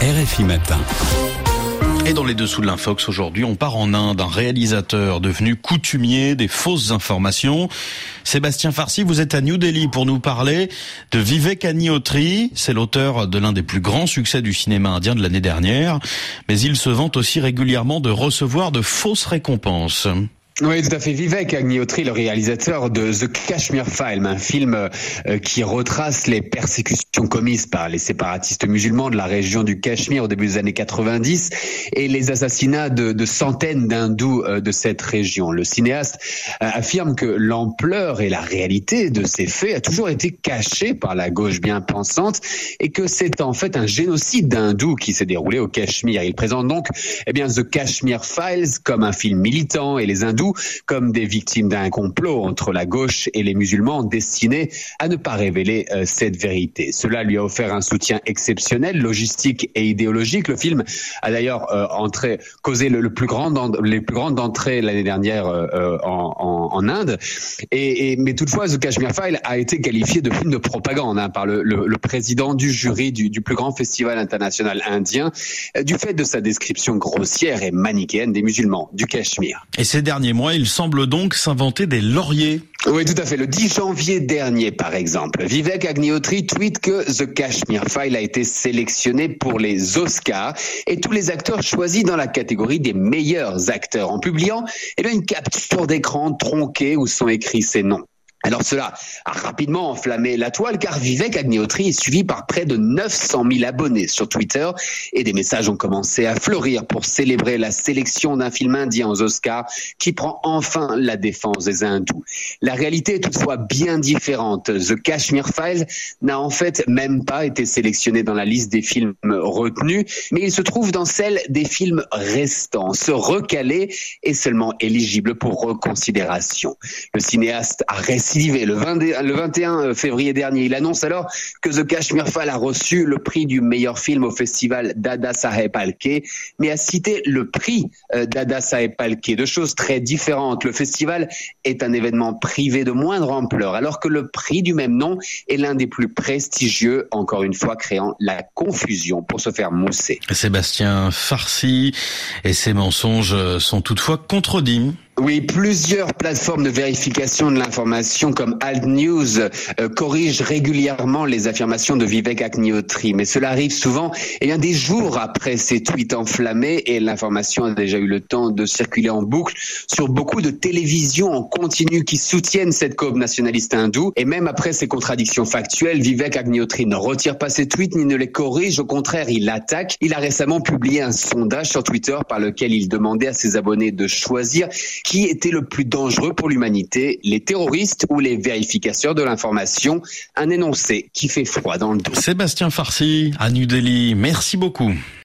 RFI Matin. Et dans les dessous de l'Infox aujourd'hui, on part en Inde, un réalisateur devenu coutumier des fausses informations. Sébastien Farsi, vous êtes à New Delhi pour nous parler de Vivek Agnihotri. C'est l'auteur de l'un des plus grands succès du cinéma indien de l'année dernière. Mais il se vante aussi régulièrement de recevoir de fausses récompenses. Oui, tout à fait. Vivek Agnihotri, le réalisateur de The Kashmir Files, un film euh, qui retrace les persécutions commises par les séparatistes musulmans de la région du Cachemire au début des années 90 et les assassinats de, centaines d'hindous euh, de cette région. Le cinéaste euh, affirme que l'ampleur et la réalité de ces faits a toujours été cachée par la gauche bien pensante et que c'est en fait un génocide d'hindous qui s'est déroulé au Cachemire. Il présente donc eh bien, The Kashmir Files comme un film militant et les hindous comme des victimes d'un complot entre la gauche et les musulmans destiné à ne pas révéler euh, cette vérité. Cela lui a offert un soutien exceptionnel, logistique et idéologique. Le film a d'ailleurs euh, entré, causé le, plus grand les plus grandes entrées l'année dernière euh, en, Inde. Et, mais toutefois, The Kashmir File a été qualifié de film de propagande hein, par le, président du jury du, du, plus grand festival international indien du fait de sa description grossière et manichéenne des musulmans du Cachemire. Et ces derniers mois, il semble donc s'inventer des lauriers. Oui, tout à fait. Le 10 janvier dernier, par exemple, Vivek Agnihotri tweet que The Kashmir File a été sélectionné pour les Oscars et tous les acteurs choisis dans la catégorie des meilleurs acteurs en publiant eh une capture d'écran tronquée où sont écrits ces noms. Alors cela a rapidement enflammé la toile car Vivek Agnihotri est suivi par près de 900 000 abonnés sur Twitter et des messages ont commencé à fleurir pour célébrer la sélection d'un film indien aux Oscars qui prend enfin la défense des hindous. La réalité est toutefois bien différente. The Kashmir Files n'a en fait même pas été sélectionné dans la liste des films retenus, mais il se trouve dans celle des films restants. Ce recalé est seulement éligible pour reconsidération. Le cinéaste a récité le, 21 euh, février dernier. Il annonce alors que The Kashmir File a reçu le prix du meilleur film au festival Dada Saheb Palke, mais a cité le prix euh, Dada Saheb Palke. Deux choses très différentes. Le festival est un événement privé de moindre ampleur, alors que le prix du même nom est l'un des plus prestigieux, encore une fois créant la confusion pour se faire mousser. Sébastien Farsi et ses mensonges sont toutefois contredits. Oui, plusieurs plateformes de vérification de l'information comme Alt News euh, corrigent régulièrement les affirmations de Vivek Agnihotri, mais cela arrive souvent et bien des jours après ces tweets enflammés et l'information a déjà eu le temps de circuler en boucle sur beaucoup de télévisions en continu qui soutiennent cette cause nationaliste hindoue. Et même après ces contradictions factuelles, Vivek Agnihotri ne retire pas ses tweets ni ne les corrige, au contraire, il attaque. Il a récemment publié un sondage sur Twitter par lequel il demandait à ses abonnés de choisir qui était le plus dangereux pour l'humanité, les terroristes ou les vérificateurs de l'information Un énoncé qui fait froid dans le dos. Sébastien Farsi, à New Delhi, merci beaucoup.